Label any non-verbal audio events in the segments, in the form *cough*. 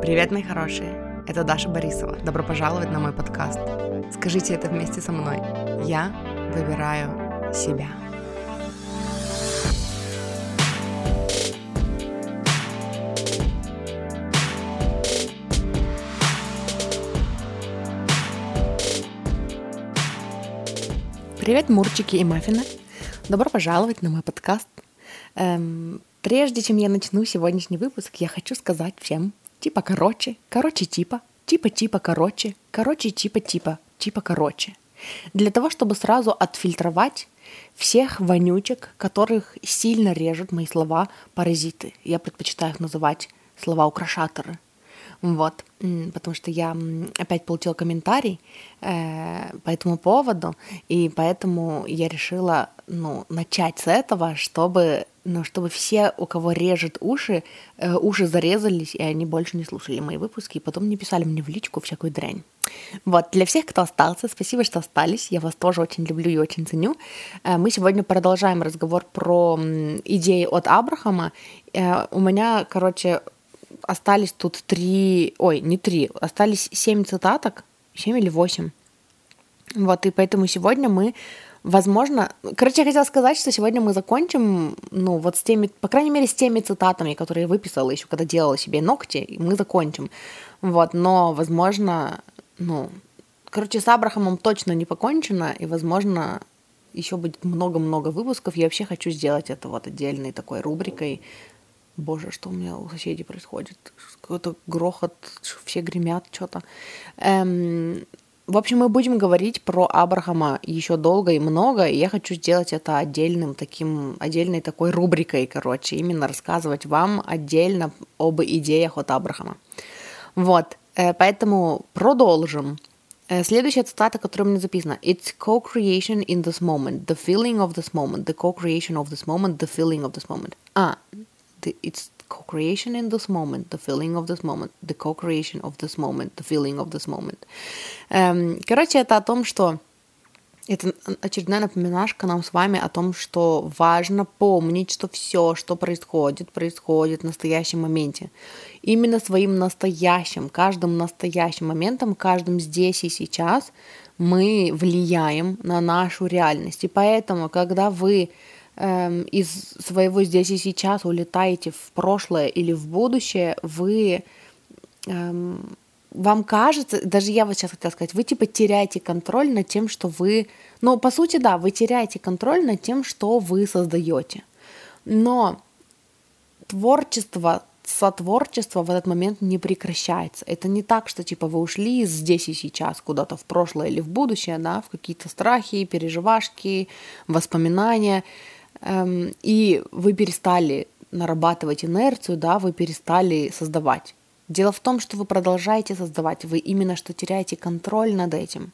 Привет, мои хорошие! Это Даша Борисова. Добро пожаловать на мой подкаст. Скажите это вместе со мной. Я выбираю себя. Привет, мурчики и маффины! Добро пожаловать на мой подкаст. Эм, прежде чем я начну сегодняшний выпуск, я хочу сказать всем типа короче, короче типа, типа типа короче, короче типа типа, типа короче. Для того, чтобы сразу отфильтровать всех вонючек, которых сильно режут мои слова паразиты. Я предпочитаю их называть слова украшаторы. Вот, потому что я опять получила комментарий э, по этому поводу, и поэтому я решила, ну, начать с этого, чтобы но чтобы все, у кого режет уши, э, уши зарезались, и они больше не слушали мои выпуски, и потом не писали мне в личку всякую дрянь. Вот, для всех, кто остался, спасибо, что остались, я вас тоже очень люблю и очень ценю. Э, мы сегодня продолжаем разговор про идеи от Абрахама. Э, у меня, короче, остались тут три, ой, не три, остались семь цитаток, семь или восемь. Вот, и поэтому сегодня мы Возможно, короче, я хотела сказать, что сегодня мы закончим, ну, вот с теми, по крайней мере, с теми цитатами, которые я выписала еще, когда делала себе ногти, и мы закончим. Вот, но, возможно, ну, короче, с Абрахамом точно не покончено, и, возможно, еще будет много-много выпусков. Я вообще хочу сделать это вот отдельной такой рубрикой. Боже, что у меня у соседей происходит? Какой-то грохот, все гремят что-то. Эм, в общем, мы будем говорить про Абрахама еще долго и много, и я хочу сделать это отдельным таким, отдельной такой рубрикой, короче, именно рассказывать вам отдельно об идеях от Абрахама. Вот, э, поэтому продолжим. Э, следующая цитата, которая меня записана. It's co-creation in this moment, the feeling of this moment, the co-creation of this moment, the feeling of this moment. А, it's co-creation in this moment, the feeling of this moment, the co-creation of this moment, the feeling of this moment. Эм, короче, это о том, что это очередная напоминашка нам с вами о том, что важно помнить, что все, что происходит, происходит в настоящем моменте. Именно своим настоящим, каждым настоящим моментом, каждым здесь и сейчас мы влияем на нашу реальность. И поэтому, когда вы эм, из своего здесь и сейчас улетаете в прошлое или в будущее, вы эм, вам кажется, даже я вот сейчас хотела сказать, вы типа теряете контроль над тем, что вы, ну по сути да, вы теряете контроль над тем, что вы создаете. Но творчество, сотворчество в этот момент не прекращается. Это не так, что типа вы ушли здесь и сейчас куда-то в прошлое или в будущее, да, в какие-то страхи, переживашки, воспоминания. Эм, и вы перестали нарабатывать инерцию, да, вы перестали создавать. Дело в том, что вы продолжаете создавать, вы именно что теряете контроль над этим.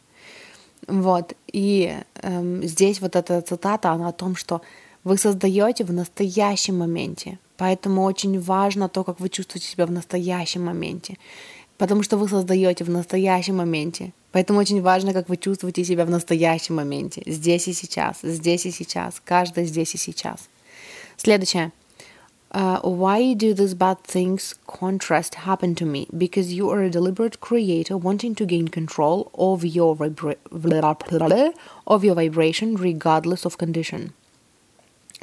Вот. И эм, здесь вот эта цитата, она о том, что вы создаете в настоящем моменте. Поэтому очень важно то, как вы чувствуете себя в настоящем моменте. Потому что вы создаете в настоящем моменте. Поэтому очень важно, как вы чувствуете себя в настоящем моменте, здесь и сейчас, здесь и сейчас, каждый здесь и сейчас. Следующее. Uh, why do these bad things contrast happen to me? Because you are a deliberate creator wanting to gain control of your, vibra- of your vibration regardless of condition.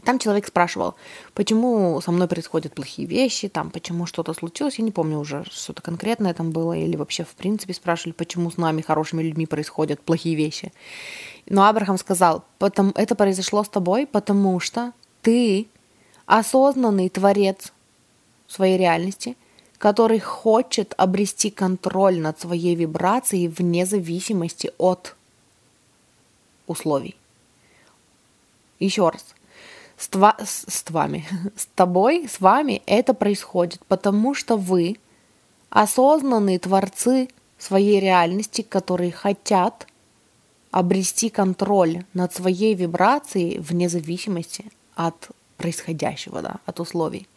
Там человек спрашивал, почему со мной происходят плохие вещи, там, почему что-то случилось, я не помню уже, что-то конкретное там было, или вообще в принципе спрашивали, почему с нами, хорошими людьми, происходят плохие вещи. Но Абрахам сказал, потому, это произошло с тобой, потому что ты осознанный творец своей реальности, который хочет обрести контроль над своей вибрацией вне зависимости от условий. Еще раз – с, тва, с, с вами, *laughs* с тобой, с вами это происходит, потому что вы осознанные творцы своей реальности, которые хотят обрести контроль над своей вибрацией вне зависимости от происходящего, да, от условий.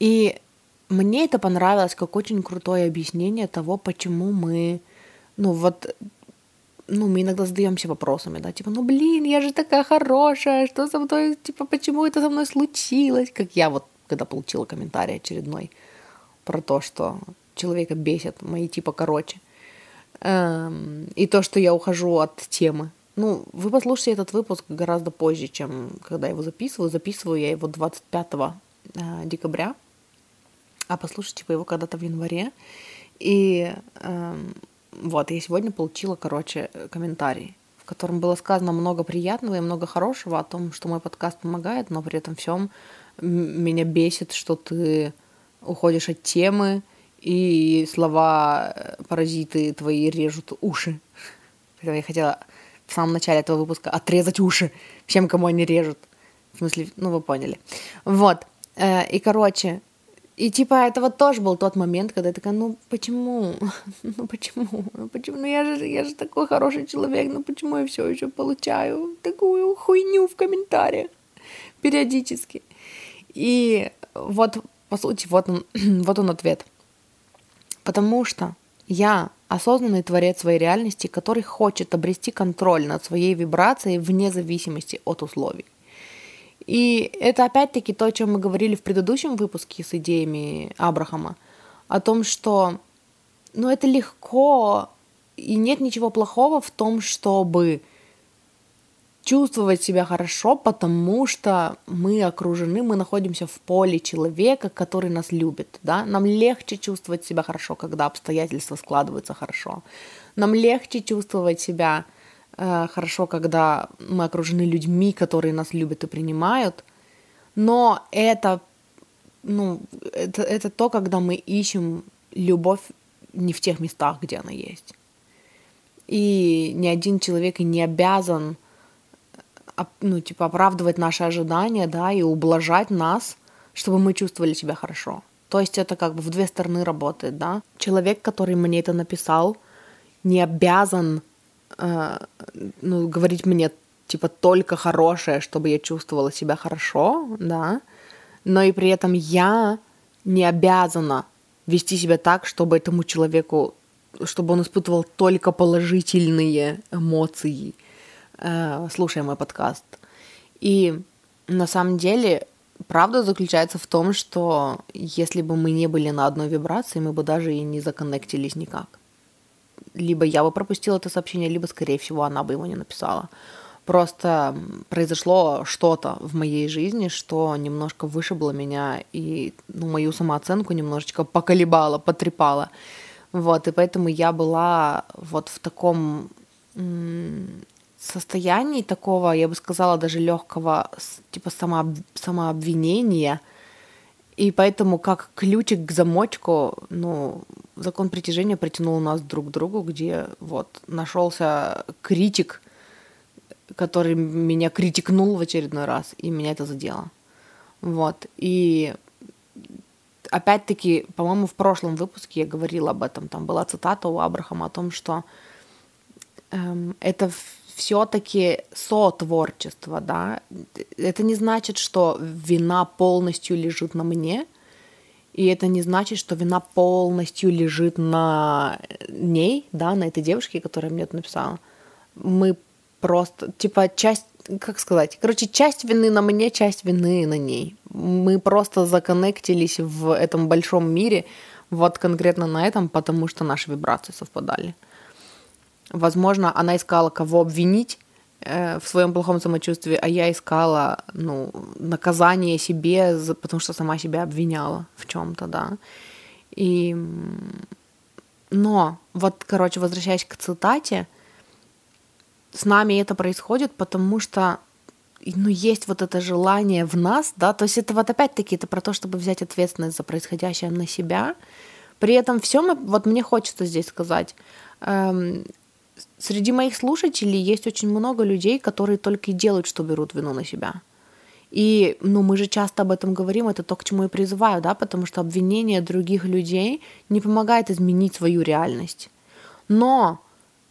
И мне это понравилось как очень крутое объяснение того, почему мы, ну вот ну, мы иногда задаемся вопросами, да, типа, ну, блин, я же такая хорошая, что со мной, типа, почему это со мной случилось? Как я вот, когда получила комментарий очередной, про то, что человека бесит мои типа короче. Эм, и то, что я ухожу от темы. Ну, вы послушаете этот выпуск гораздо позже, чем когда я его записываю. Записываю я его 25 э, декабря, а послушайте вы его когда-то в январе. И э, вот, я сегодня получила, короче, комментарий, в котором было сказано много приятного и много хорошего о том, что мой подкаст помогает, но при этом всем меня бесит, что ты уходишь от темы, и слова э, паразиты твои режут уши. Я хотела в самом начале этого выпуска отрезать уши всем, кому они режут. В смысле, ну вы поняли. Вот. Э, и, короче, и типа это вот тоже был тот момент, когда я такая, ну почему? *laughs* Ну почему? Ну почему? Ну я же, я же такой хороший человек, ну почему я все еще получаю такую хуйню в комментариях периодически? И вот, по сути, вот он, *clears throat* вот он ответ. Потому что я осознанный творец своей реальности, который хочет обрести контроль над своей вибрацией вне зависимости от условий. И это опять-таки то, о чем мы говорили в предыдущем выпуске с идеями Абрахама, о том, что ну, это легко, и нет ничего плохого в том, чтобы чувствовать себя хорошо, потому что мы окружены, мы находимся в поле человека, который нас любит, да, нам легче чувствовать себя хорошо, когда обстоятельства складываются хорошо, нам легче чувствовать себя хорошо, когда мы окружены людьми, которые нас любят и принимают, но это, ну, это, это то, когда мы ищем любовь не в тех местах, где она есть. И ни один человек не обязан ну, типа, оправдывать наши ожидания, да, и ублажать нас, чтобы мы чувствовали себя хорошо. То есть это как бы в две стороны работает, да. Человек, который мне это написал, не обязан э, ну, говорить мне типа только хорошее, чтобы я чувствовала себя хорошо, да, но и при этом я не обязана вести себя так, чтобы этому человеку, чтобы он испытывал только положительные эмоции, э, слушая мой подкаст. И на самом деле правда заключается в том, что если бы мы не были на одной вибрации, мы бы даже и не законнектились никак. Либо я бы пропустила это сообщение, либо, скорее всего, она бы его не написала. Просто произошло что-то в моей жизни, что немножко вышибло меня и ну, мою самооценку немножечко поколебало, потрепало. Вот, и поэтому я была вот в таком состоянии такого, я бы сказала, даже легкого, типа само, самообвинения. И поэтому как ключик к замочку, ну, закон притяжения притянул нас друг к другу, где вот нашелся критик, который меня критикнул в очередной раз, и меня это задело. Вот. И опять-таки, по-моему, в прошлом выпуске я говорила об этом. Там была цитата у Абрахама о том, что эм, это все-таки сотворчество, да. Это не значит, что вина полностью лежит на мне, и это не значит, что вина полностью лежит на ней, да, на этой девушке, которая мне это написала. Мы просто, типа, часть, как сказать, короче, часть вины на мне, часть вины на ней. Мы просто законнектились в этом большом мире, вот конкретно на этом, потому что наши вибрации совпадали. Возможно, она искала, кого обвинить э, в своем плохом самочувствии, а я искала, ну, наказание себе, потому что сама себя обвиняла в чем-то, да. И... Но, вот, короче, возвращаясь к цитате, с нами это происходит, потому что ну, есть вот это желание в нас, да, то есть это вот опять-таки это про то, чтобы взять ответственность за происходящее на себя. При этом всем, вот мне хочется здесь сказать, эм, среди моих слушателей есть очень много людей, которые только и делают, что берут вину на себя. И, ну, мы же часто об этом говорим, это то, к чему я призываю, да, потому что обвинение других людей не помогает изменить свою реальность. Но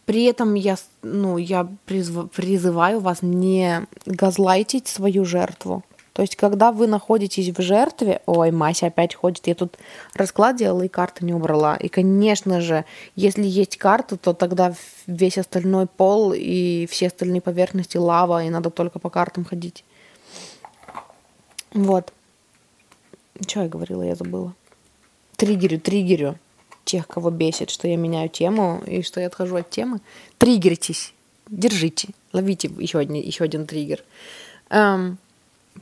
при этом я, ну, я призываю вас не газлайтить свою жертву. То есть, когда вы находитесь в жертве, ой, Мася опять ходит, я тут расклад делала и карты не убрала. И, конечно же, если есть карта, то тогда весь остальной пол и все остальные поверхности лава, и надо только по картам ходить. Вот. Что я говорила, я забыла. триггерю, триггерю тех, кого бесит, что я меняю тему и что я отхожу от темы. Триггеритесь, держите, ловите еще один, еще один триггер. Эм,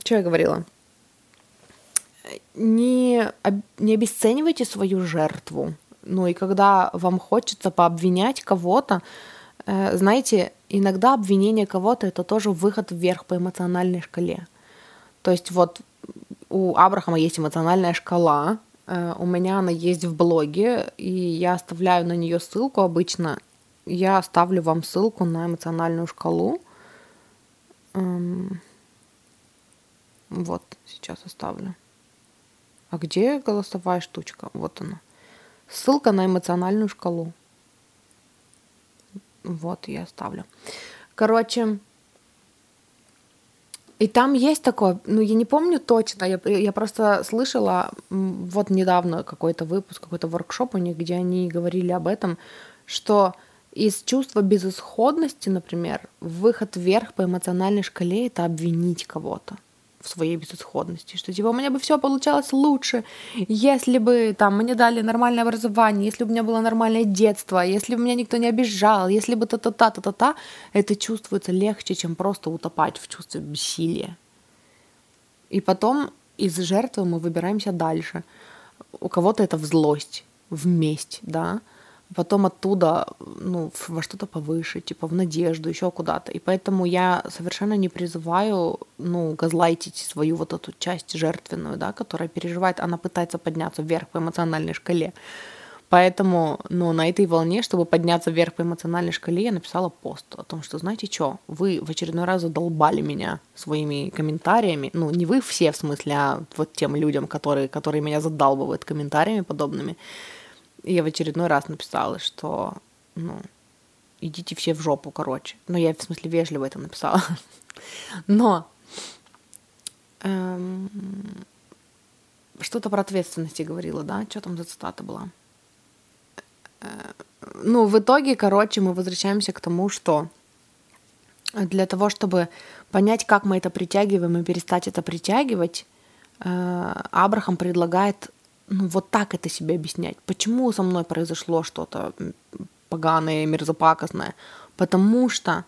что я говорила? Не, не обесценивайте свою жертву. Ну и когда вам хочется пообвинять кого-то, э, знаете, иногда обвинение кого-то это тоже выход вверх по эмоциональной шкале. То есть вот у Абрахама есть эмоциональная шкала, э, у меня она есть в блоге, и я оставляю на нее ссылку обычно. Я оставлю вам ссылку на эмоциональную шкалу. Эм, вот, сейчас оставлю. А где голосовая штучка? Вот она. Ссылка на эмоциональную шкалу. Вот, я оставлю. Короче, и там есть такое, ну, я не помню точно, я, я просто слышала вот недавно какой-то выпуск, какой-то воркшоп у них, где они говорили об этом, что из чувства безысходности, например, выход вверх по эмоциональной шкале — это обвинить кого-то в своей безысходности, что типа у меня бы все получалось лучше, если бы там мне дали нормальное образование, если бы у меня было нормальное детство, если бы меня никто не обижал, если бы та-та-та, та-та-та, это чувствуется легче, чем просто утопать в чувстве бессилия. И потом из жертвы мы выбираемся дальше. У кого-то это в злость, в месть, да, потом оттуда ну, во что-то повыше, типа в надежду, еще куда-то. И поэтому я совершенно не призываю ну, газлайтить свою вот эту часть жертвенную, да, которая переживает, она пытается подняться вверх по эмоциональной шкале. Поэтому, ну, на этой волне, чтобы подняться вверх по эмоциональной шкале, я написала пост о том, что, знаете что, вы в очередной раз задолбали меня своими комментариями. Ну, не вы все, в смысле, а вот тем людям, которые, которые меня задалбывают комментариями подобными. Я в очередной раз написала, что, ну, идите все в жопу, короче. Ну, я, в смысле, вежливо это написала. *laughs* Но эм, что-то про ответственности говорила, да? Что там за цитата была? Э, ну, в итоге, короче, мы возвращаемся к тому, что для того, чтобы понять, как мы это притягиваем и перестать это притягивать, э, Абрахам предлагает ну, вот так это себе объяснять. Почему со мной произошло что-то поганое, мерзопакостное? Потому что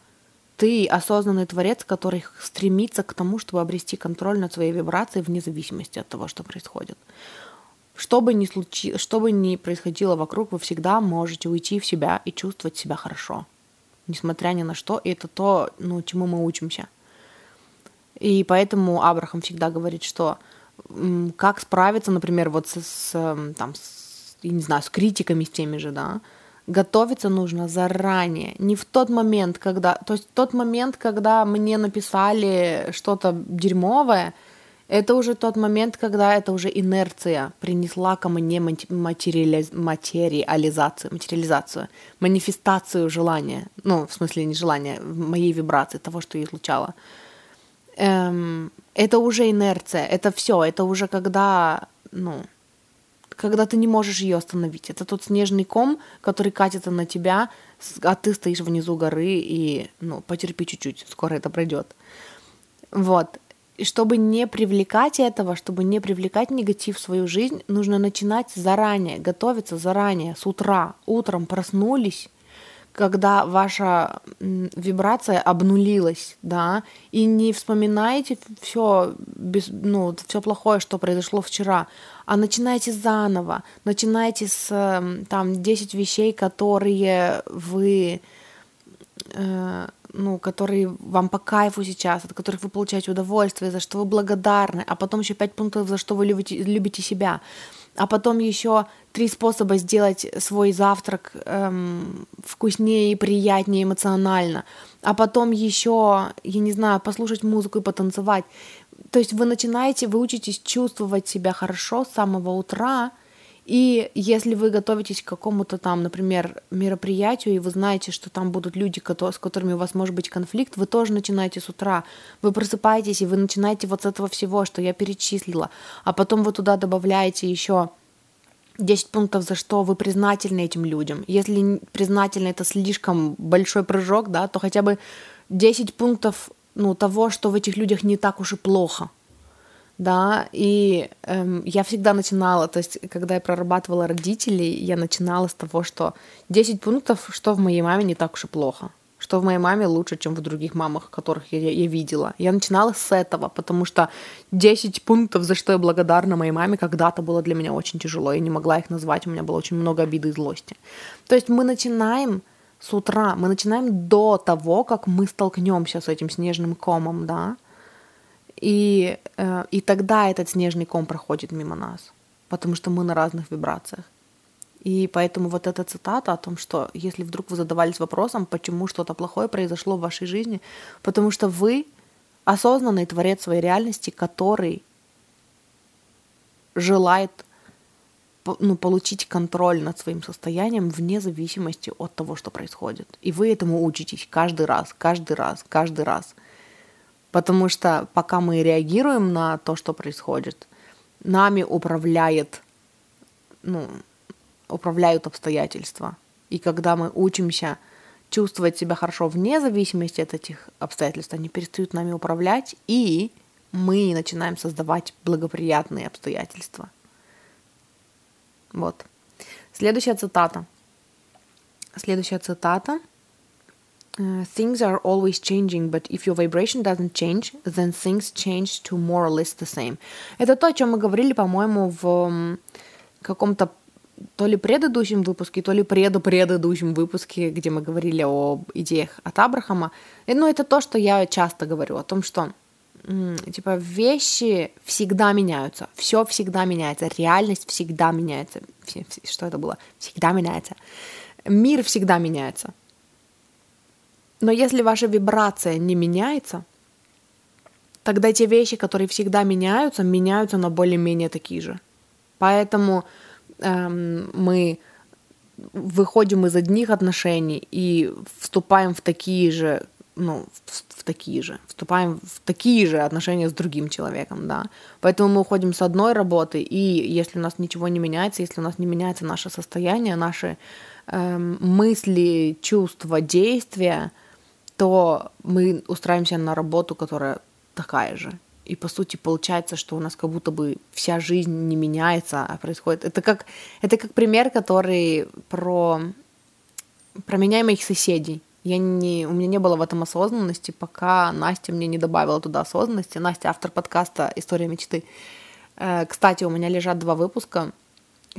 ты осознанный творец, который стремится к тому, чтобы обрести контроль над своей вибрацией вне зависимости от того, что происходит. Что бы ни, случи... что бы ни происходило вокруг, вы всегда можете уйти в себя и чувствовать себя хорошо. Несмотря ни на что. И это то, ну, чему мы учимся. И поэтому Абрахам всегда говорит, что как справиться, например, вот с, с там, с, я не знаю, с критиками с теми же, да, готовиться нужно заранее, не в тот момент, когда, то есть тот момент, когда мне написали что-то дерьмовое, это уже тот момент, когда это уже инерция принесла ко мне материализ... материализацию, материализацию, манифестацию желания, ну, в смысле не желания, моей вибрации, того, что я излучала эм, это уже инерция, это все, это уже когда, ну, когда ты не можешь ее остановить. Это тот снежный ком, который катится на тебя, а ты стоишь внизу горы и, ну, потерпи чуть-чуть, скоро это пройдет. Вот. И чтобы не привлекать этого, чтобы не привлекать негатив в свою жизнь, нужно начинать заранее, готовиться заранее, с утра. Утром проснулись, когда ваша вибрация обнулилась, да, и не вспоминаете все, без, ну, все плохое, что произошло вчера, а начинаете заново, начинаете с там 10 вещей, которые вы э, ну, которые вам по кайфу сейчас, от которых вы получаете удовольствие, за что вы благодарны, а потом еще пять пунктов, за что вы любите, любите себя а потом еще три способа сделать свой завтрак эм, вкуснее и приятнее эмоционально, а потом еще, я не знаю, послушать музыку и потанцевать. То есть вы начинаете, вы учитесь чувствовать себя хорошо с самого утра, и если вы готовитесь к какому-то там, например, мероприятию, и вы знаете, что там будут люди, с которыми у вас может быть конфликт, вы тоже начинаете с утра. Вы просыпаетесь, и вы начинаете вот с этого всего, что я перечислила. А потом вы туда добавляете еще 10 пунктов, за что вы признательны этим людям. Если признательны это слишком большой прыжок, да, то хотя бы 10 пунктов ну, того, что в этих людях не так уж и плохо да, и эм, я всегда начинала, то есть, когда я прорабатывала родителей, я начинала с того, что 10 пунктов, что в моей маме не так уж и плохо, что в моей маме лучше, чем в других мамах, которых я, я видела. Я начинала с этого, потому что 10 пунктов, за что я благодарна моей маме, когда-то было для меня очень тяжело, я не могла их назвать, у меня было очень много обиды и злости. То есть мы начинаем с утра, мы начинаем до того, как мы столкнемся с этим снежным комом, да, и, э, и тогда этот снежный ком проходит мимо нас, потому что мы на разных вибрациях. И поэтому вот эта цитата о том, что если вдруг вы задавались вопросом, почему что-то плохое произошло в вашей жизни, потому что вы осознанный творец своей реальности, который желает ну, получить контроль над своим состоянием вне зависимости от того, что происходит. И вы этому учитесь каждый раз, каждый раз, каждый раз – Потому что пока мы реагируем на то, что происходит, нами управляет, ну, управляют обстоятельства. И когда мы учимся чувствовать себя хорошо вне зависимости от этих обстоятельств, они перестают нами управлять, и мы начинаем создавать благоприятные обстоятельства. Вот. Следующая цитата. Следующая цитата Uh, things are always changing, but if your vibration doesn't change, then things change to more or less the same. Это то, о чем мы говорили, по-моему, в каком-то то ли предыдущем выпуске, то ли предо-предыдущем выпуске, где мы говорили о идеях от Абрахама. И, ну, это то, что я часто говорю, о том, что типа вещи всегда меняются, все всегда меняется, реальность всегда меняется. Что это было? Всегда меняется. Мир всегда меняется. Но если ваша вибрация не меняется, тогда те вещи, которые всегда меняются, меняются на более-менее такие же. Поэтому эм, мы выходим из одних отношений и вступаем в такие же, ну, в, в такие же, вступаем в такие же отношения с другим человеком, да. Поэтому мы уходим с одной работы, и если у нас ничего не меняется, если у нас не меняется наше состояние, наши эм, мысли, чувства, действия, то мы устраиваемся на работу, которая такая же. И по сути получается, что у нас как будто бы вся жизнь не меняется, а происходит. Это как, это как пример, который про, про меня и моих соседей. Я не, у меня не было в этом осознанности, пока Настя мне не добавила туда осознанности. Настя, автор подкаста «История мечты». Э, кстати, у меня лежат два выпуска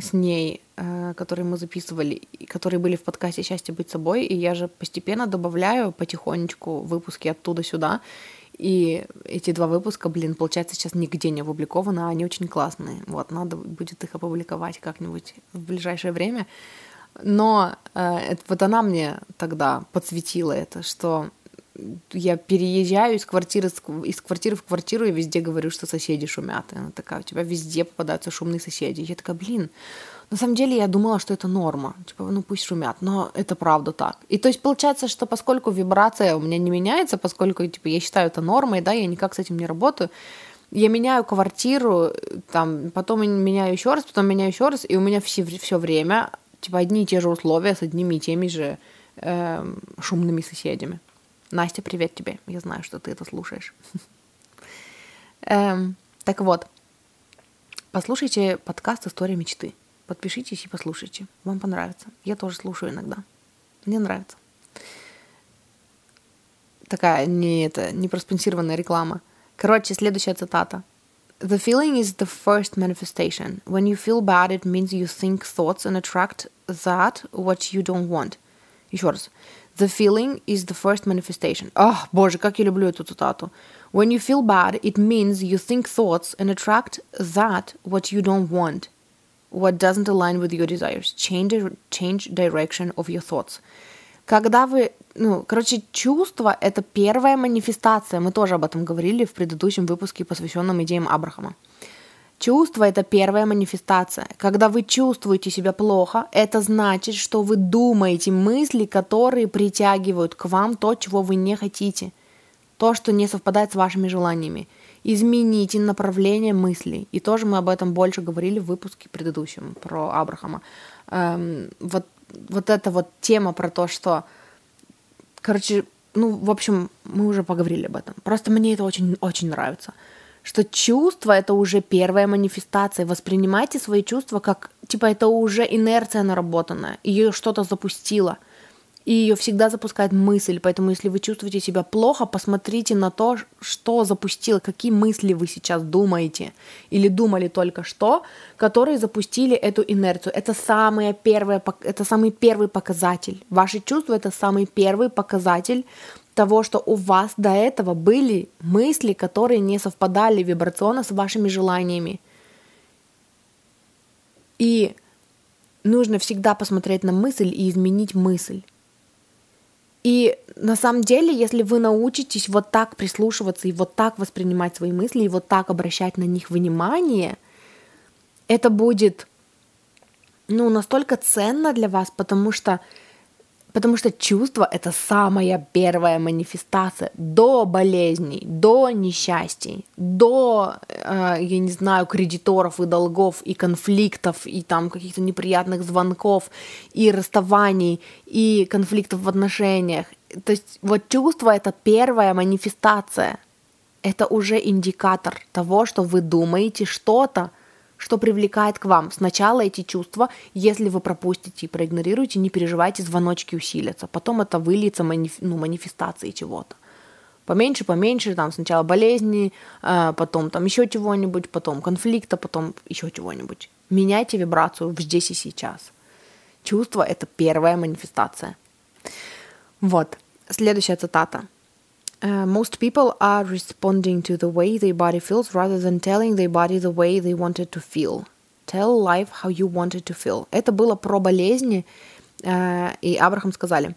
с ней, э, которые мы записывали, которые были в подкасте «Счастье быть собой», и я же постепенно добавляю потихонечку выпуски оттуда сюда, и эти два выпуска, блин, получается, сейчас нигде не опубликованы, а они очень классные. Вот, надо будет их опубликовать как-нибудь в ближайшее время. Но э, вот она мне тогда подсветила это, что я переезжаю из квартиры, из квартиры в квартиру и везде говорю, что соседи шумят. И она такая, у тебя везде попадаются шумные соседи. Я такая, блин, на самом деле я думала, что это норма. Типа, ну пусть шумят, но это правда так. И то есть получается, что поскольку вибрация у меня не меняется, поскольку типа, я считаю это нормой, да, я никак с этим не работаю, я меняю квартиру, там, потом меняю еще раз, потом меняю еще раз, и у меня все, все время типа одни и те же условия с одними и теми же э, шумными соседями. Настя, привет тебе. Я знаю, что ты это слушаешь. *laughs* Эм, так вот, послушайте подкаст «История мечты». Подпишитесь и послушайте. Вам понравится. Я тоже слушаю иногда. Мне нравится. Такая не, это, не проспонсированная реклама. Короче, следующая цитата. The feeling is the first manifestation. When you feel bad, it means you think thoughts and attract that what you don't want. Еще раз. The feeling is the first manifestation. Ах, боже, как я люблю эту цитату. When you feel bad, it means you think thoughts and attract that what you don't want, what doesn't align with your desires. Change, change direction of your thoughts. Когда вы, ну, короче, чувство — это первая манифестация. Мы тоже об этом говорили в предыдущем выпуске, посвященном идеям Абрахама. Чувство — это первая манифестация. Когда вы чувствуете себя плохо, это значит, что вы думаете мысли, которые притягивают к вам то, чего вы не хотите, то, что не совпадает с вашими желаниями. Измените направление мыслей. И тоже мы об этом больше говорили в выпуске предыдущем про Абрахама. Эм, вот, вот эта вот тема про то, что, короче, ну, в общем, мы уже поговорили об этом. Просто мне это очень-очень нравится что чувство это уже первая манифестация. Воспринимайте свои чувства как, типа, это уже инерция наработанная, ее что-то запустило – и ее всегда запускает мысль. Поэтому, если вы чувствуете себя плохо, посмотрите на то, что запустило, какие мысли вы сейчас думаете или думали только что, которые запустили эту инерцию. Это, самое первое, это самый первый показатель. Ваши чувства — это самый первый показатель того, что у вас до этого были мысли, которые не совпадали вибрационно с вашими желаниями. И нужно всегда посмотреть на мысль и изменить мысль. И на самом деле, если вы научитесь вот так прислушиваться и вот так воспринимать свои мысли, и вот так обращать на них внимание, это будет ну, настолько ценно для вас, потому что Потому что чувство — это самая первая манифестация до болезней, до несчастий, до, э, я не знаю, кредиторов и долгов, и конфликтов, и там каких-то неприятных звонков, и расставаний, и конфликтов в отношениях. То есть вот чувство — это первая манифестация. Это уже индикатор того, что вы думаете что-то, что привлекает к вам. Сначала эти чувства, если вы пропустите и проигнорируете, не переживайте, звоночки усилятся. Потом это выльется маниф... ну, манифестацией чего-то. Поменьше, поменьше, там сначала болезни, э, потом там еще чего-нибудь, потом конфликта, потом еще чего-нибудь. Меняйте вибрацию здесь и сейчас. Чувство — это первая манифестация. Вот, следующая цитата. Uh, most people are responding to the way their body feels rather than telling their body the way they wanted to feel. Tell life how you wanted to feel. Это было про болезни, uh, и Абрахам сказали,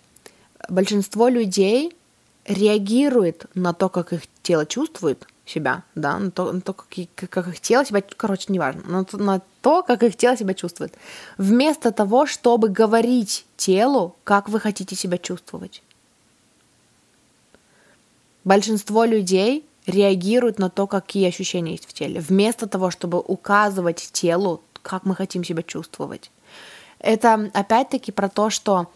большинство людей реагирует на то, как их тело чувствует себя, да, на то, на то как, как их тело себя, короче, неважно, на, на то, как их тело себя чувствует, вместо того, чтобы говорить телу, как вы хотите себя чувствовать. Большинство людей реагируют на то, какие ощущения есть в теле, вместо того, чтобы указывать телу, как мы хотим себя чувствовать. Это опять-таки про то, что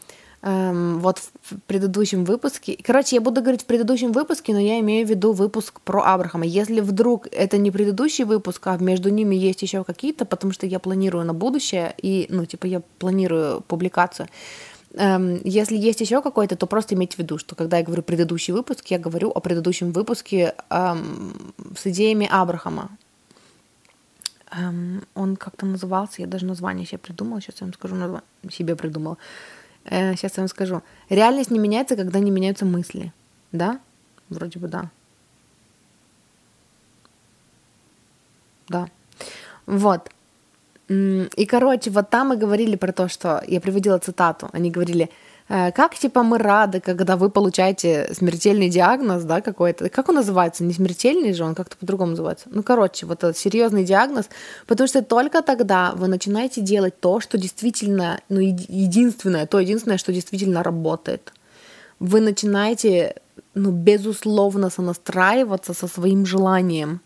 эм, вот в предыдущем выпуске, короче, я буду говорить в предыдущем выпуске, но я имею в виду выпуск про Абрахама. Если вдруг это не предыдущий выпуск, а между ними есть еще какие-то, потому что я планирую на будущее и, ну, типа, я планирую публикацию, если есть еще какой-то, то просто имейте в виду, что когда я говорю предыдущий выпуск, я говорю о предыдущем выпуске эм, с идеями Абрахама. Эм, он как-то назывался, я даже название себе придумала, сейчас я вам скажу, название, себе придумала. Э, сейчас я вам скажу. Реальность не меняется, когда не меняются мысли. Да? Вроде бы да. Да. Вот. И, короче, вот там мы говорили про то, что я приводила цитату. Они говорили, «Э, как, типа, мы рады, когда вы получаете смертельный диагноз, да, какой-то. Как он называется? Не смертельный же, он как-то по-другому называется. Ну, короче, вот этот серьезный диагноз, потому что только тогда вы начинаете делать то, что действительно, ну, единственное, то единственное, что действительно работает. Вы начинаете, ну, безусловно, сонастраиваться со своим желанием.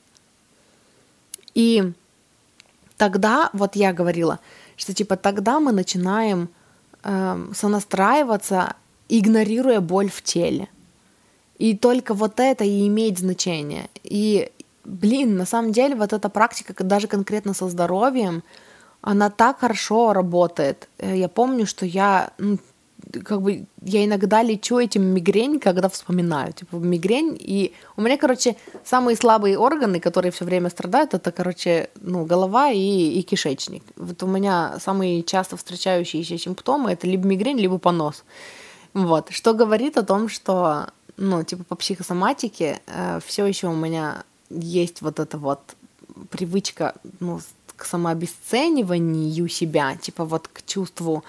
И тогда, вот я говорила, что типа тогда мы начинаем э, сонастраиваться, игнорируя боль в теле. И только вот это и имеет значение. И, блин, на самом деле вот эта практика, даже конкретно со здоровьем, она так хорошо работает. Э, я помню, что я ну, как бы я иногда лечу этим мигрень, когда вспоминаю, типа мигрень, и у меня, короче, самые слабые органы, которые все время страдают, это, короче, ну, голова и, и кишечник. Вот у меня самые часто встречающиеся симптомы это либо мигрень, либо понос. Вот, что говорит о том, что, ну, типа по психосоматике э, все еще у меня есть вот эта вот привычка, ну, к самообесцениванию себя, типа вот к чувству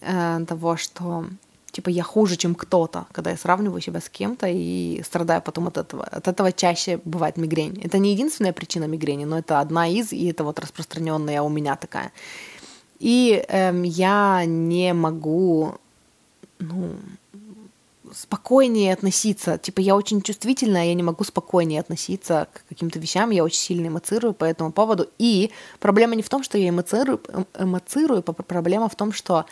э, того, что типа я хуже, чем кто-то, когда я сравниваю себя с кем-то и страдаю потом от этого. От этого чаще бывает мигрень. Это не единственная причина мигрени, но это одна из, и это вот распространенная у меня такая. И эм, я не могу, ну, спокойнее относиться. Типа я очень чувствительная, я не могу спокойнее относиться к каким-то вещам, я очень сильно эмоцирую по этому поводу. И проблема не в том, что я эмоцирую, эм, эмоцирую проблема в том, что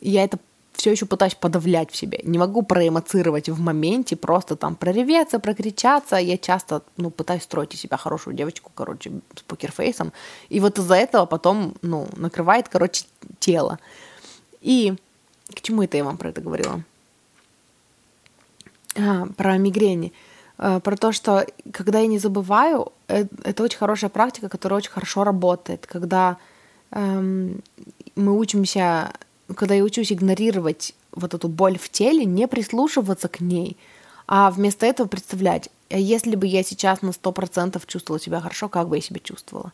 я это все еще пытаюсь подавлять в себе. Не могу проэмоцировать в моменте, просто там прореветься, прокричаться. Я часто, ну, пытаюсь строить из себя хорошую девочку, короче, с покерфейсом. И вот из-за этого потом, ну, накрывает, короче, тело. И к чему это я вам про это говорила? А, про мигрени. А, про то, что когда я не забываю, это, это очень хорошая практика, которая очень хорошо работает. Когда эм, мы учимся когда я учусь игнорировать вот эту боль в теле, не прислушиваться к ней, а вместо этого представлять, а если бы я сейчас на 100% чувствовала себя хорошо, как бы я себя чувствовала.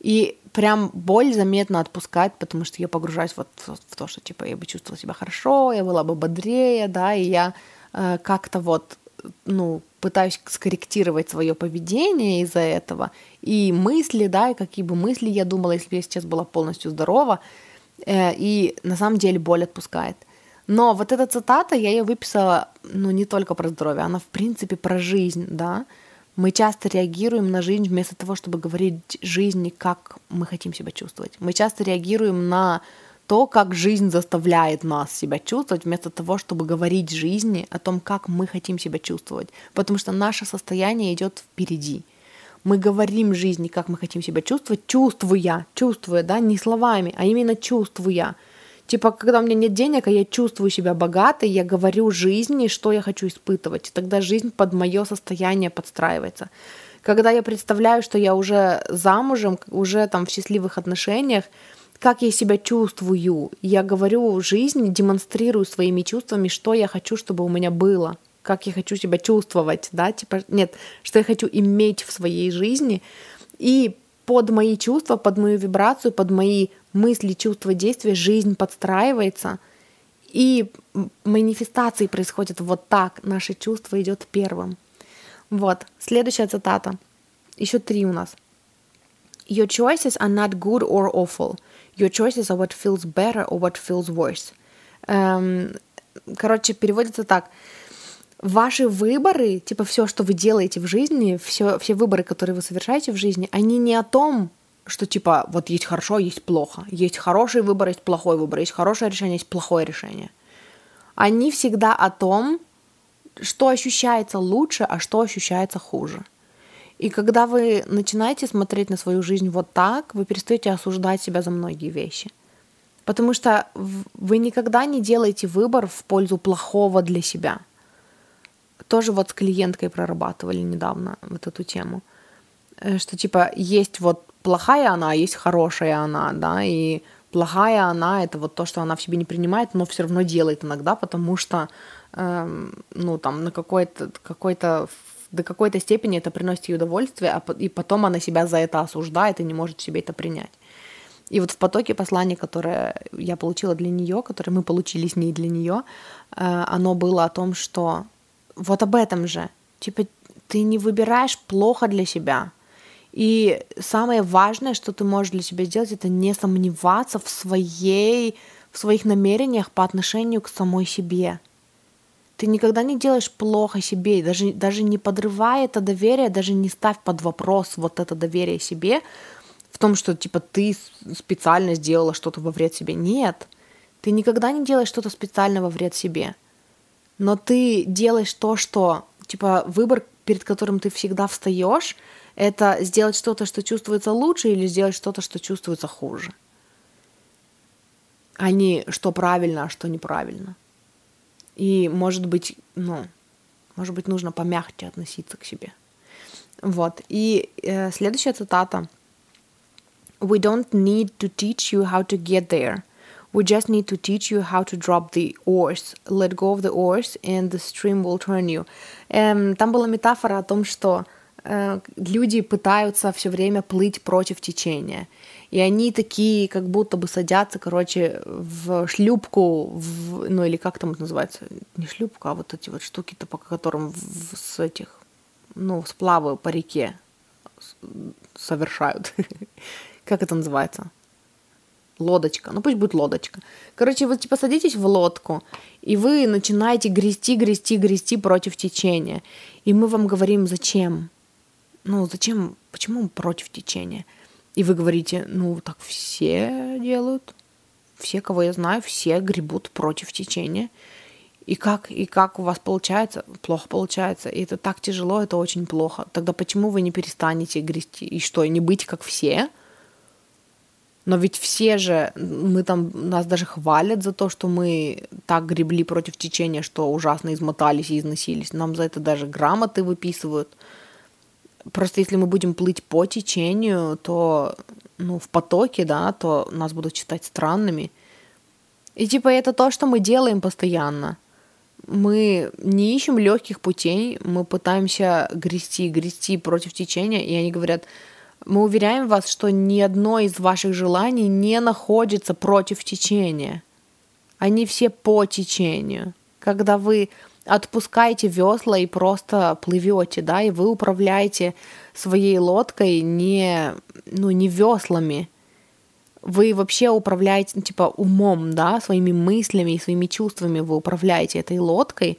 И прям боль заметно отпускать, потому что я погружаюсь вот в то, что типа я бы чувствовала себя хорошо, я была бы бодрее, да, и я э, как-то вот, ну, пытаюсь скорректировать свое поведение из-за этого. И мысли, да, и какие бы мысли я думала, если бы я сейчас была полностью здорова, и на самом деле боль отпускает. Но вот эта цитата, я ее выписала, ну, не только про здоровье, она, в принципе, про жизнь, да. Мы часто реагируем на жизнь вместо того, чтобы говорить жизни, как мы хотим себя чувствовать. Мы часто реагируем на то, как жизнь заставляет нас себя чувствовать, вместо того, чтобы говорить жизни о том, как мы хотим себя чувствовать. Потому что наше состояние идет впереди мы говорим жизни, как мы хотим себя чувствовать, чувствуя, чувствуя, да, не словами, а именно чувствуя. Типа, когда у меня нет денег, а я чувствую себя богатой, я говорю жизни, что я хочу испытывать. И тогда жизнь под мое состояние подстраивается. Когда я представляю, что я уже замужем, уже там в счастливых отношениях, как я себя чувствую, я говорю жизни, демонстрирую своими чувствами, что я хочу, чтобы у меня было как я хочу себя чувствовать, да, типа, нет, что я хочу иметь в своей жизни, и под мои чувства, под мою вибрацию, под мои мысли, чувства, действия жизнь подстраивается, и манифестации происходят вот так, наше чувство идет первым. Вот, следующая цитата. Еще три у нас. Your choices are not good or awful. Your choices are what feels better or what feels worse. Эм, короче, переводится так ваши выборы, типа все, что вы делаете в жизни, все, все выборы, которые вы совершаете в жизни, они не о том, что типа вот есть хорошо, есть плохо, есть хороший выбор, есть плохой выбор, есть хорошее решение, есть плохое решение. Они всегда о том, что ощущается лучше, а что ощущается хуже. И когда вы начинаете смотреть на свою жизнь вот так, вы перестаете осуждать себя за многие вещи. Потому что вы никогда не делаете выбор в пользу плохого для себя – тоже вот с клиенткой прорабатывали недавно вот эту тему, э, что типа есть вот плохая она, а есть хорошая она, да, и плохая она это вот то, что она в себе не принимает, но все равно делает иногда, потому что, эм, ну там на какой-то какой-то до какой-то степени это приносит ей удовольствие, а, и потом она себя за это осуждает и не может себе это принять. И вот в потоке посланий, которое я получила для нее, которое мы получили с ней для нее, э, оно было о том, что вот об этом же. Типа, ты не выбираешь плохо для себя. И самое важное, что ты можешь для себя сделать, это не сомневаться в, своей, в своих намерениях по отношению к самой себе. Ты никогда не делаешь плохо себе, даже, даже не подрывая это доверие, даже не ставь под вопрос вот это доверие себе в том, что типа ты специально сделала что-то во вред себе. Нет, ты никогда не делаешь что-то специально во вред себе но ты делаешь то, что, типа, выбор, перед которым ты всегда встаешь, это сделать что-то, что чувствуется лучше, или сделать что-то, что чувствуется хуже. А не что правильно, а что неправильно. И, может быть, ну, может быть, нужно помягче относиться к себе. Вот. И э, следующая цитата. We don't need to teach you how to get there – We just need to teach you how to drop the oars. Let go of the oars and the stream will turn you. Эм, там была метафора о том, что э, люди пытаются все время плыть против течения. И они такие, как будто бы садятся, короче, в шлюпку, в, ну или как там это называется, не шлюпка, а вот эти вот штуки-то, по которым в, с этих, ну, сплавы по реке совершают. *laughs* как это называется? Лодочка, ну пусть будет лодочка. Короче, вы типа садитесь в лодку, и вы начинаете грести, грести, грести против течения. И мы вам говорим, зачем? Ну, зачем? Почему против течения? И вы говорите, ну, так все делают. все, кого я знаю, все гребут против течения. И как, и как у вас получается? Плохо получается. И это так тяжело, это очень плохо. Тогда почему вы не перестанете грести? И что, не быть как все? Но ведь все же, мы там, нас даже хвалят за то, что мы так гребли против течения, что ужасно измотались и износились. Нам за это даже грамоты выписывают. Просто если мы будем плыть по течению, то ну, в потоке, да, то нас будут считать странными. И типа это то, что мы делаем постоянно. Мы не ищем легких путей, мы пытаемся грести, грести против течения, и они говорят, мы уверяем вас, что ни одно из ваших желаний не находится против течения. Они все по течению. Когда вы отпускаете весла и просто плывете, да, и вы управляете своей лодкой не, ну, не веслами, вы вообще управляете, ну, типа, умом, да, своими мыслями и своими чувствами вы управляете этой лодкой.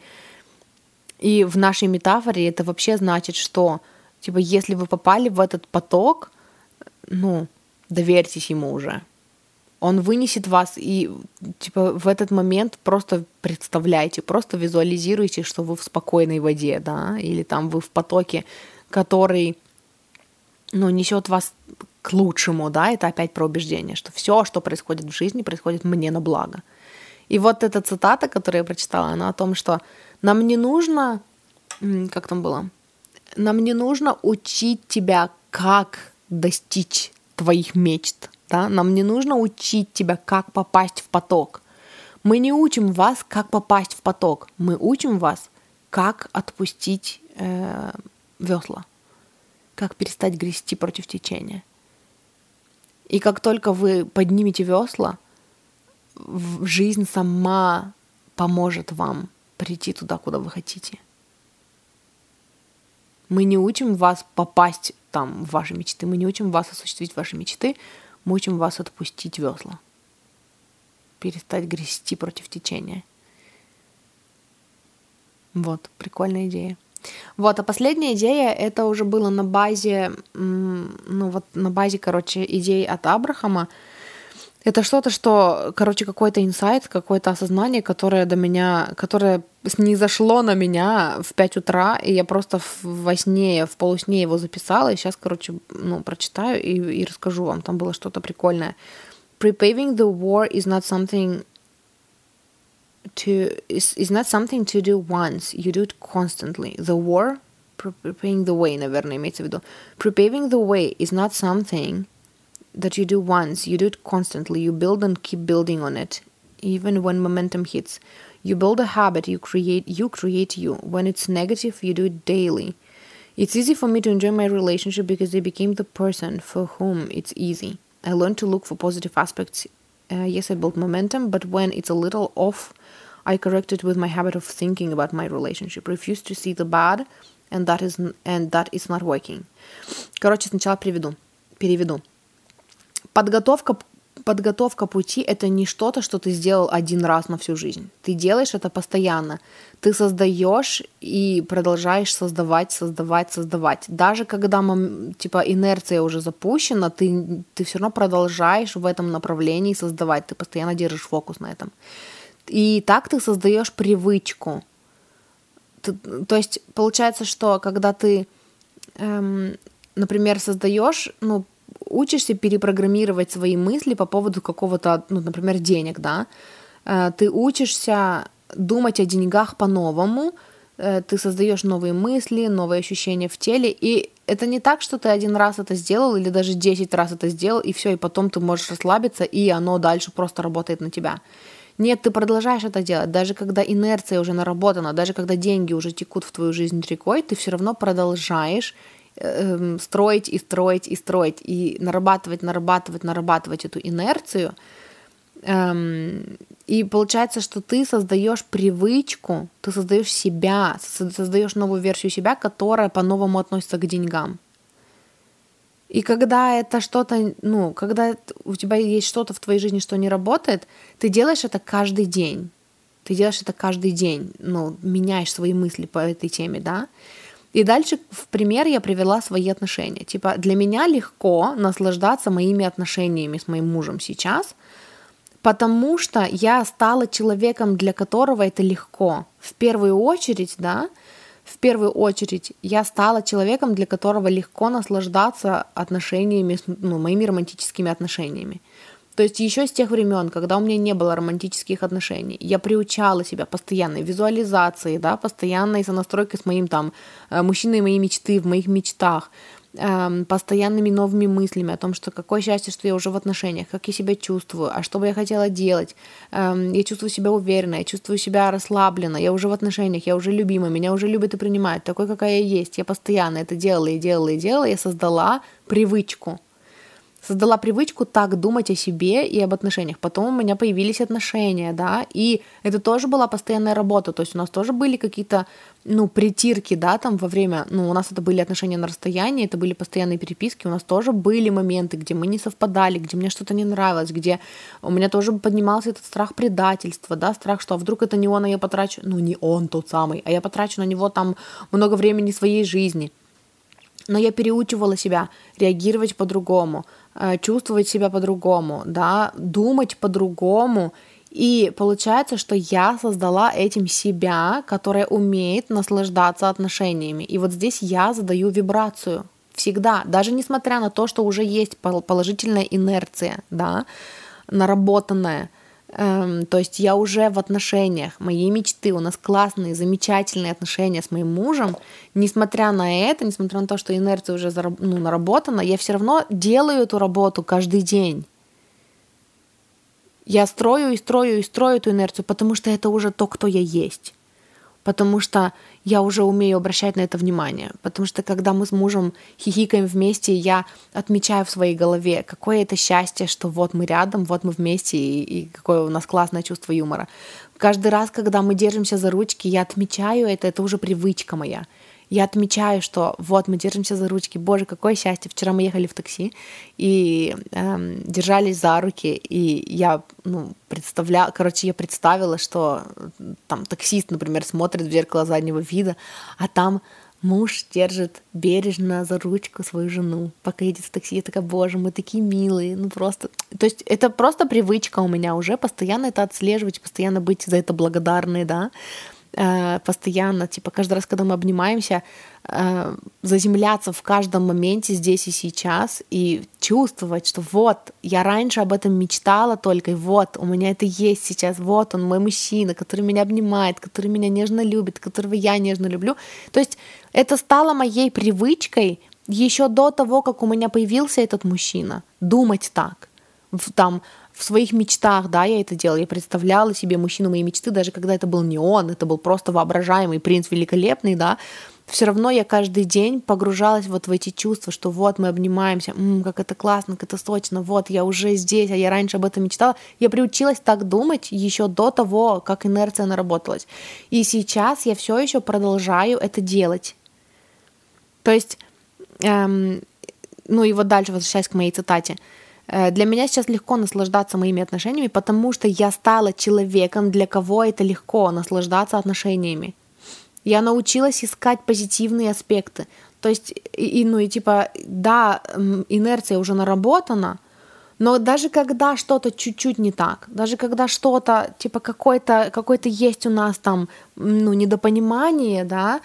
И в нашей метафоре это вообще значит, что, типа, если вы попали в этот поток, ну, доверьтесь ему уже. Он вынесет вас и, типа, в этот момент просто представляйте, просто визуализируйте, что вы в спокойной воде, да, или там вы в потоке, который, ну, несет вас к лучшему, да, это опять про убеждение, что все, что происходит в жизни, происходит мне на благо. И вот эта цитата, которую я прочитала, она о том, что нам не нужно, как там было, нам не нужно учить тебя, как достичь твоих мечт, да, нам не нужно учить тебя, как попасть в поток. Мы не учим вас, как попасть в поток, мы учим вас, как отпустить э, весла, как перестать грести против течения. И как только вы поднимете весла, жизнь сама поможет вам прийти туда, куда вы хотите. Мы не учим вас попасть там в ваши мечты, мы не учим вас осуществить ваши мечты, мы учим вас отпустить весла, перестать грести против течения. Вот, прикольная идея. Вот, а последняя идея, это уже было на базе, ну вот на базе, короче, идей от Абрахама. Это что-то, что, короче, какой-то инсайт, какое-то осознание, которое до меня, которое снизошло на меня в 5 утра, и я просто во сне, в полусне его записала, и сейчас, короче, ну, прочитаю и, и расскажу вам. Там было что-то прикольное. Prepaving the war is not something to is, is not something to do once, you do it constantly. The war, preparing the way, наверное, имеется в виду. Preparing the way is not something that you do once, you do it constantly. You build and keep building on it, even when momentum hits. You build a habit, you create you create you. When it's negative, you do it daily. It's easy for me to enjoy my relationship because they became the person for whom it's easy. I learned to look for positive aspects. Uh, yes, I built momentum, but when it's a little off, I corrected with my habit of thinking about my relationship. Refuse to see the bad, and that is, and that is not working. Короче, сначала приведу, переведу. Подготовка, подготовка пути — это не что-то, что ты сделал один раз на всю жизнь. Ты делаешь это постоянно. Ты создаешь и продолжаешь создавать, создавать, создавать. Даже когда типа инерция уже запущена, ты, ты все равно продолжаешь в этом направлении создавать. Ты постоянно держишь фокус на этом. И так ты создаешь привычку. Ты, то есть получается, что когда ты, эм, например, создаешь, ну, учишься перепрограммировать свои мысли по поводу какого-то, ну, например, денег, да, э, ты учишься думать о деньгах по-новому, э, ты создаешь новые мысли, новые ощущения в теле, и это не так, что ты один раз это сделал или даже 10 раз это сделал, и все, и потом ты можешь расслабиться, и оно дальше просто работает на тебя. Нет, ты продолжаешь это делать, даже когда инерция уже наработана, даже когда деньги уже текут в твою жизнь рекой, ты все равно продолжаешь строить и строить и строить, и нарабатывать, нарабатывать, нарабатывать эту инерцию. Эм, и получается, что ты создаешь привычку, ты создаешь себя, создаешь новую версию себя, которая по-новому относится к деньгам. И когда это что-то, ну, когда у тебя есть что-то в твоей жизни, что не работает, ты делаешь это каждый день. Ты делаешь это каждый день, ну, меняешь свои мысли по этой теме, да. И дальше в пример я привела свои отношения. Типа, для меня легко наслаждаться моими отношениями с моим мужем сейчас, потому что я стала человеком, для которого это легко. В первую очередь, да, в первую очередь я стала человеком, для которого легко наслаждаться отношениями, ну, моими романтическими отношениями. То есть еще с тех времен, когда у меня не было романтических отношений, я приучала себя постоянной визуализации, да, постоянной сонастройкой с моим там э, мужчиной моей мечты, в моих мечтах, эм, постоянными новыми мыслями о том, что какое счастье, что я уже в отношениях, как я себя чувствую, а что бы я хотела делать. Эм, я чувствую себя уверенно, я чувствую себя расслабленно, я уже в отношениях, я уже любима, меня уже любят и принимают, такой, какая я есть. Я постоянно это делала и делала и делала, я создала привычку создала привычку так думать о себе и об отношениях. Потом у меня появились отношения, да, и это тоже была постоянная работа, то есть у нас тоже были какие-то, ну, притирки, да, там во время, ну, у нас это были отношения на расстоянии, это были постоянные переписки, у нас тоже были моменты, где мы не совпадали, где мне что-то не нравилось, где у меня тоже поднимался этот страх предательства, да, страх, что а вдруг это не он, а я потрачу, ну, не он тот самый, а я потрачу на него там много времени своей жизни. Но я переучивала себя реагировать по-другому, чувствовать себя по-другому, да, думать по-другому. И получается, что я создала этим себя, которая умеет наслаждаться отношениями. И вот здесь я задаю вибрацию всегда, даже несмотря на то, что уже есть положительная инерция, да, наработанная – Эм, то есть я уже в отношениях, моей мечты, у нас классные, замечательные отношения с моим мужем. Несмотря на это, несмотря на то, что инерция уже зараб- ну, наработана, я все равно делаю эту работу каждый день. Я строю и строю и строю эту инерцию, потому что это уже то, кто я есть потому что я уже умею обращать на это внимание. Потому что когда мы с мужем хихикаем вместе, я отмечаю в своей голове, какое это счастье, что вот мы рядом, вот мы вместе, и, и какое у нас классное чувство юмора. Каждый раз, когда мы держимся за ручки, я отмечаю это, это уже привычка моя я отмечаю, что вот мы держимся за ручки, боже, какое счастье. Вчера мы ехали в такси и эм, держались за руки, и я ну, представляла, короче, я представила, что там таксист, например, смотрит в зеркало заднего вида, а там муж держит бережно за ручку свою жену, пока едет в такси. Я такая, боже, мы такие милые, ну просто... То есть это просто привычка у меня уже, постоянно это отслеживать, постоянно быть за это благодарной, да. Э, постоянно, типа каждый раз, когда мы обнимаемся, э, заземляться в каждом моменте здесь и сейчас и чувствовать, что вот, я раньше об этом мечтала только, и вот, у меня это есть сейчас, вот он, мой мужчина, который меня обнимает, который меня нежно любит, которого я нежно люблю. То есть это стало моей привычкой еще до того, как у меня появился этот мужчина, думать так. Там в своих мечтах, да, я это делала, я представляла себе мужчину моей мечты, даже когда это был не он, это был просто воображаемый принц великолепный, да, все равно я каждый день погружалась вот в эти чувства, что вот мы обнимаемся, м-м, как это классно, как это сочно, вот я уже здесь, а я раньше об этом мечтала. Я приучилась так думать еще до того, как инерция наработалась. И сейчас я все еще продолжаю это делать. То есть, эм, ну и вот дальше возвращаясь к моей цитате, для меня сейчас легко наслаждаться моими отношениями, потому что я стала человеком, для кого это легко наслаждаться отношениями. Я научилась искать позитивные аспекты. То есть, и, ну и типа, да, инерция уже наработана, но даже когда что-то чуть-чуть не так, даже когда что-то, типа, какой-то какой есть у нас там, ну, недопонимание, да, Э,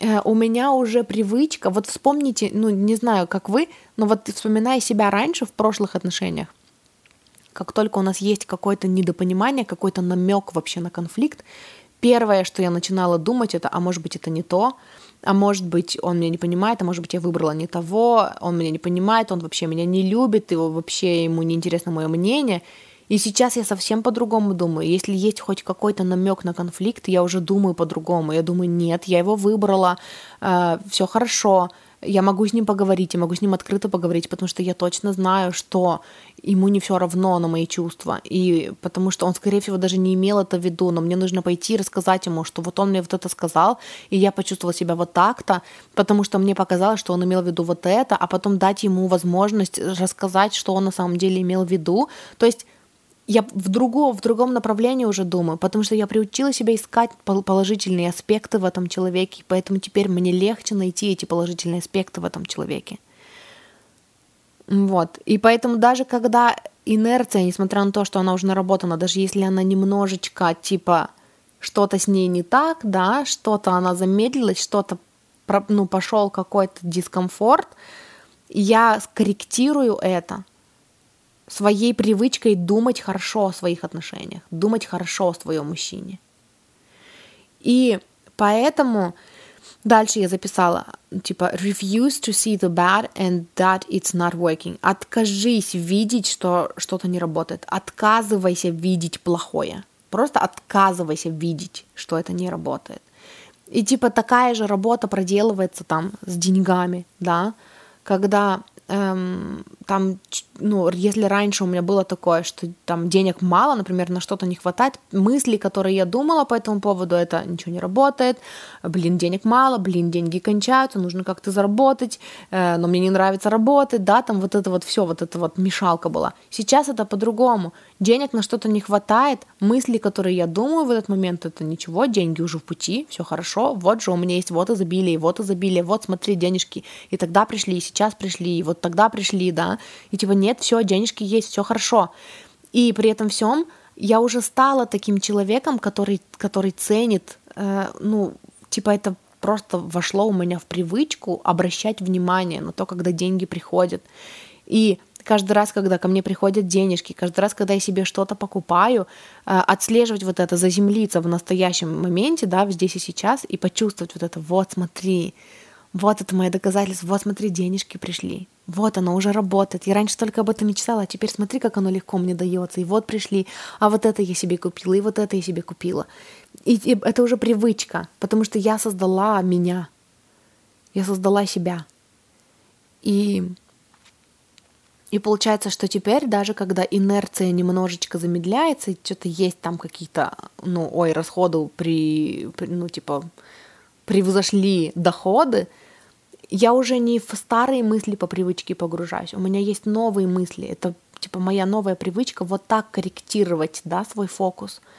у меня уже привычка, вот вспомните, ну не знаю, как вы, но вот вспоминая себя раньше в прошлых отношениях, как только у нас есть какое-то недопонимание, какой-то намек вообще на конфликт, первое, что я начинала думать, это, а может быть, это не то, а может быть, он меня не понимает, а может быть, я выбрала не того, он меня не понимает, он вообще меня не любит, его вообще ему не интересно мое мнение. И сейчас я совсем по-другому думаю. Если есть хоть какой-то намек на конфликт, я уже думаю по-другому. Я думаю, нет, я его выбрала, э, все хорошо, я могу с ним поговорить, я могу с ним открыто поговорить, потому что я точно знаю, что ему не все равно на мои чувства, и потому что он, скорее всего, даже не имел это в виду, но мне нужно пойти и рассказать ему, что вот он мне вот это сказал, и я почувствовала себя вот так-то, потому что мне показалось, что он имел в виду вот это, а потом дать ему возможность рассказать, что он на самом деле имел в виду. То есть я в, другом, в другом направлении уже думаю, потому что я приучила себя искать положительные аспекты в этом человеке, поэтому теперь мне легче найти эти положительные аспекты в этом человеке. Вот. И поэтому даже когда инерция, несмотря на то, что она уже наработана, даже если она немножечко, типа, что-то с ней не так, да, что-то она замедлилась, что-то, ну, пошел какой-то дискомфорт, я скорректирую это своей привычкой думать хорошо о своих отношениях, думать хорошо о своем мужчине. И поэтому дальше я записала, типа, refuse to see the bad and that it's not working. Откажись видеть, что что-то не работает. Отказывайся видеть плохое. Просто отказывайся видеть, что это не работает. И типа такая же работа проделывается там с деньгами, да, когда эм, там, ну, если раньше у меня было такое, что там денег мало, например, на что-то не хватает, мысли, которые я думала по этому поводу, это ничего не работает, блин, денег мало, блин, деньги кончаются, нужно как-то заработать, э, но мне не нравится работать, да, там вот это вот все, вот это вот мешалка была. Сейчас это по-другому. Денег на что-то не хватает, мысли, которые я думаю в этот момент, это ничего, деньги уже в пути, все хорошо, вот же у меня есть вот изобилие, вот изобилие, вот смотри, денежки, и тогда пришли, и сейчас пришли, и вот тогда пришли, да, и типа нет, все, денежки есть, все хорошо. И при этом всем я уже стала таким человеком, который, который ценит, э, ну, типа это просто вошло у меня в привычку обращать внимание на то, когда деньги приходят. И каждый раз, когда ко мне приходят денежки, каждый раз, когда я себе что-то покупаю, э, отслеживать вот это, заземлиться в настоящем моменте, да, здесь и сейчас, и почувствовать вот это, вот смотри, вот это мое доказательство, вот смотри, денежки пришли, вот оно уже работает. Я раньше только об этом мечтала, а теперь смотри, как оно легко мне дается. И вот пришли, а вот это я себе купила, и вот это я себе купила. И, и это уже привычка, потому что я создала меня. Я создала себя. И, и получается, что теперь, даже когда инерция немножечко замедляется, что-то есть там какие-то, ну, ой, расходы при, при ну, типа, превзошли доходы, я уже не в старые мысли по привычке погружаюсь, у меня есть новые мысли, это типа моя новая привычка вот так корректировать, да, свой фокус –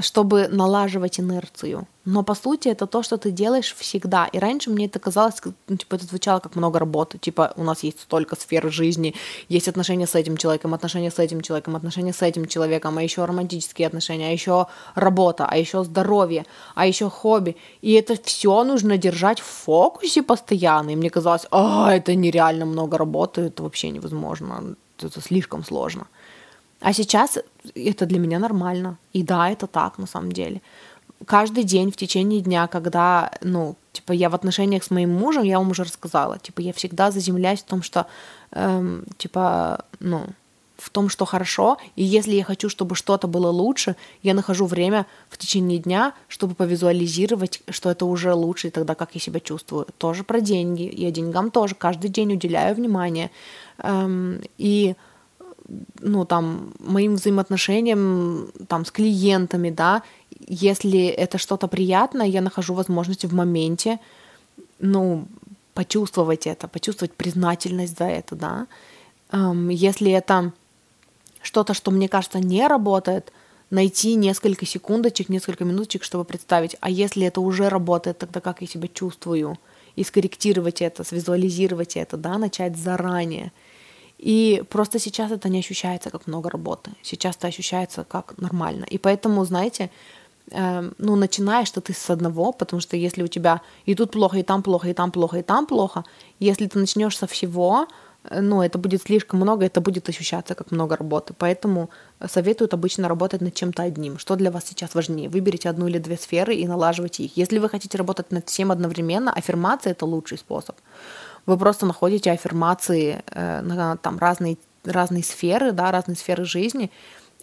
чтобы налаживать инерцию. Но по сути это то, что ты делаешь всегда. И раньше мне это казалось, ну, типа это звучало как много работы. Типа у нас есть столько сфер жизни, есть отношения с этим человеком, отношения с этим человеком, отношения с этим человеком, а еще романтические отношения, а еще работа, а еще здоровье, а еще хобби. И это все нужно держать в фокусе постоянно. И мне казалось, а, это нереально много работы, это вообще невозможно, это слишком сложно. А сейчас это для меня нормально. И да, это так на самом деле. Каждый день в течение дня, когда, ну, типа, я в отношениях с моим мужем, я вам уже рассказала, типа, я всегда заземляюсь в том, что, эм, типа, ну, в том, что хорошо, и если я хочу, чтобы что-то было лучше, я нахожу время в течение дня, чтобы повизуализировать, что это уже лучше, и тогда как я себя чувствую. Тоже про деньги. Я деньгам тоже каждый день уделяю внимание. Эм, и ну, там, моим взаимоотношениям там, с клиентами, да, если это что-то приятное, я нахожу возможность в моменте, ну, почувствовать это, почувствовать признательность за это, да. Если это что-то, что мне кажется не работает, найти несколько секундочек, несколько минуточек, чтобы представить, а если это уже работает, тогда как я себя чувствую, и скорректировать это, свизуализировать это, да, начать заранее – и просто сейчас это не ощущается как много работы. Сейчас это ощущается как нормально. И поэтому, знаете, э, ну, начинаешь что ты с одного, потому что если у тебя и тут плохо, и там плохо, и там плохо, и там плохо, если ты начнешь со всего, э, ну, это будет слишком много, это будет ощущаться как много работы. Поэтому советуют обычно работать над чем-то одним. Что для вас сейчас важнее? Выберите одну или две сферы и налаживайте их. Если вы хотите работать над всем одновременно, аффирмация — это лучший способ. Вы просто находите аффирмации э, на там разные, разные сферы, да, разные сферы жизни,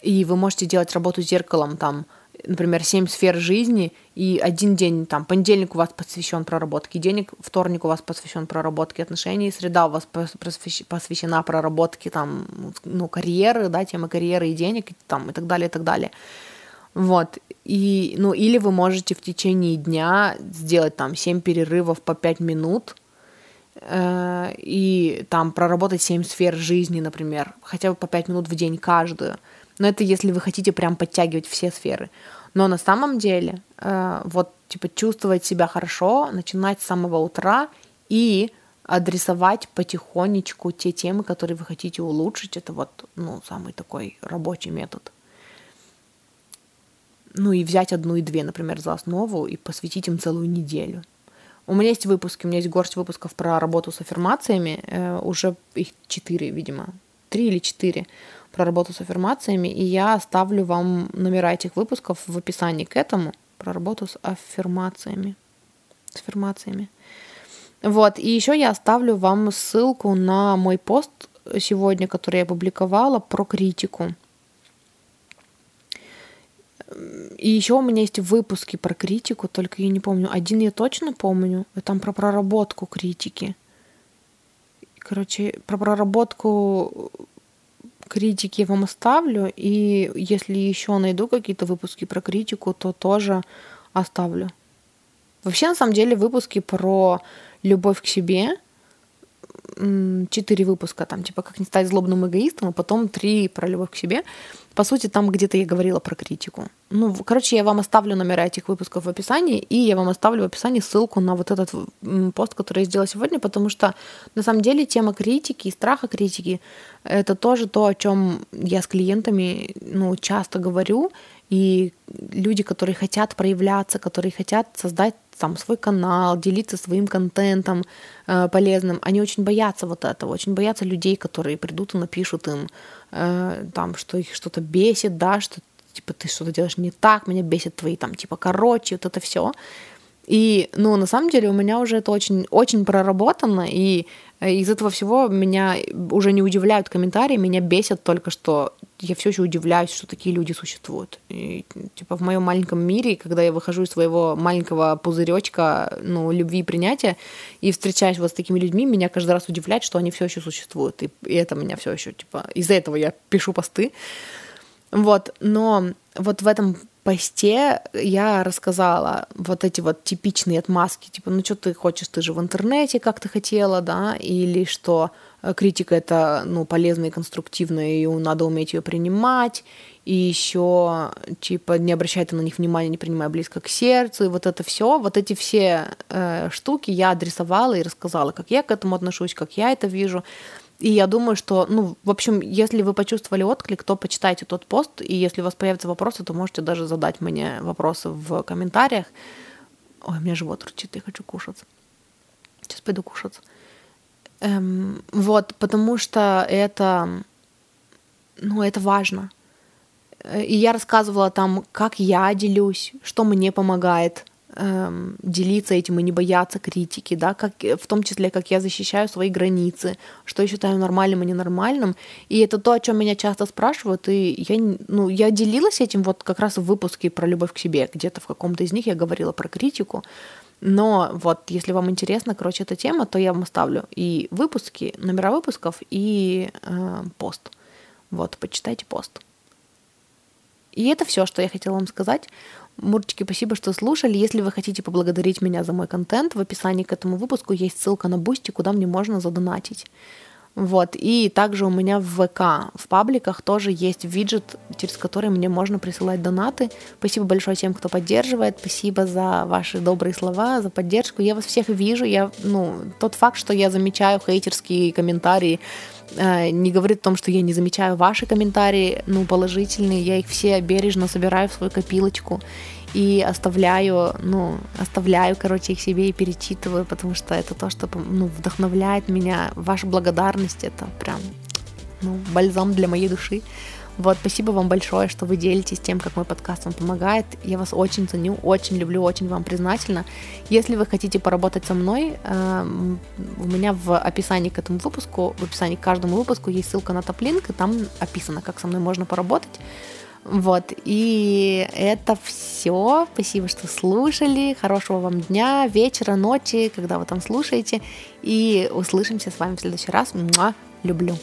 и вы можете делать работу зеркалом, там, например, семь сфер жизни, и один день, там, понедельник у вас посвящен проработке денег, вторник у вас посвящен проработке отношений, среда у вас посвящена проработке, там, ну, карьеры, да, темы карьеры и денег, там, и так далее, и так далее. Вот. И, ну, или вы можете в течение дня сделать там 7 перерывов по 5 минут, и там проработать 7 сфер жизни, например, хотя бы по 5 минут в день каждую. Но это если вы хотите прям подтягивать все сферы. Но на самом деле, э, вот, типа, чувствовать себя хорошо, начинать с самого утра и адресовать потихонечку те темы, которые вы хотите улучшить. Это вот, ну, самый такой рабочий метод. Ну и взять одну и две, например, за основу и посвятить им целую неделю. У меня есть выпуски, у меня есть горсть выпусков про работу с аффирмациями, э, уже их четыре, видимо, три или четыре про работу с аффирмациями, и я оставлю вам номера этих выпусков в описании к этому про работу с аффирмациями. С аффирмациями. Вот, и еще я оставлю вам ссылку на мой пост сегодня, который я опубликовала про критику. И еще у меня есть выпуски про критику, только я не помню. Один я точно помню, там про проработку критики. Короче, про проработку критики я вам оставлю, и если еще найду какие-то выпуски про критику, то тоже оставлю. Вообще, на самом деле, выпуски про любовь к себе, четыре выпуска, там, типа, как не стать злобным эгоистом, а потом три про любовь к себе. По сути, там где-то я говорила про критику. Ну, короче, я вам оставлю номера этих выпусков в описании, и я вам оставлю в описании ссылку на вот этот пост, который я сделала сегодня, потому что на самом деле тема критики и страха критики — это тоже то, о чем я с клиентами ну, часто говорю, и люди, которые хотят проявляться, которые хотят создать там свой канал, делиться своим контентом э, полезным, они очень боятся вот этого, очень боятся людей, которые придут и напишут им э, там, что их что-то бесит, да, что типа ты что-то делаешь не так, меня бесит твои там типа короче, вот это все. И, ну, на самом деле у меня уже это очень, очень проработано, и э, из этого всего меня уже не удивляют комментарии, меня бесит только, что я все еще удивляюсь, что такие люди существуют. И, типа в моем маленьком мире, когда я выхожу из своего маленького пузыречка, ну, любви и принятия, и встречаюсь вот с такими людьми, меня каждый раз удивляет, что они все еще существуют. И, и это меня все еще, типа, из-за этого я пишу посты. Вот, но вот в этом посте я рассказала вот эти вот типичные отмазки, типа, ну что ты хочешь, ты же в интернете, как ты хотела, да, или что критика это, ну, полезная и конструктивная, и надо уметь ее принимать, и еще, типа, не обращай ты на них внимания, не принимай близко к сердцу, и вот это все, вот эти все э, штуки я адресовала и рассказала, как я к этому отношусь, как я это вижу, и я думаю, что, ну, в общем, если вы почувствовали отклик, то почитайте тот пост, и если у вас появятся вопросы, то можете даже задать мне вопросы в комментариях. Ой, у меня живот ручит, я хочу кушать. Сейчас пойду кушать. Эм, вот, потому что это, ну, это важно. И я рассказывала там, как я делюсь, что мне помогает – эм, делиться этим и не бояться критики, да, как, в том числе, как я защищаю свои границы, что я считаю нормальным и ненормальным. И это то, о чем меня часто спрашивают, и я, ну, я делилась этим вот как раз в выпуске про любовь к себе, где-то в каком-то из них я говорила про критику, но вот, если вам интересна, короче, эта тема, то я вам оставлю и выпуски, номера выпусков, и э, пост. Вот, почитайте пост. И это все, что я хотела вам сказать. Мурчики, спасибо, что слушали. Если вы хотите поблагодарить меня за мой контент, в описании к этому выпуску есть ссылка на Boosty, куда мне можно задонатить. Вот. И также у меня в ВК, в пабликах тоже есть виджет, через который мне можно присылать донаты. Спасибо большое тем, кто поддерживает. Спасибо за ваши добрые слова, за поддержку. Я вас всех вижу. Я, ну, тот факт, что я замечаю хейтерские комментарии, э, не говорит о том, что я не замечаю ваши комментарии, ну, положительные. Я их все бережно собираю в свою копилочку и оставляю, ну, оставляю, короче, их себе и перечитываю, потому что это то, что, ну, вдохновляет меня. Ваша благодарность — это прям, ну, бальзам для моей души. Вот, спасибо вам большое, что вы делитесь тем, как мой подкаст вам помогает. Я вас очень ценю, очень люблю, очень вам признательна. Если вы хотите поработать со мной, э, у меня в описании к этому выпуску, в описании к каждому выпуску есть ссылка на топлинк, и там описано, как со мной можно поработать. Вот, и это все. Спасибо, что слушали. Хорошего вам дня, вечера, ночи, когда вы там слушаете. И услышимся с вами в следующий раз. Муа, люблю.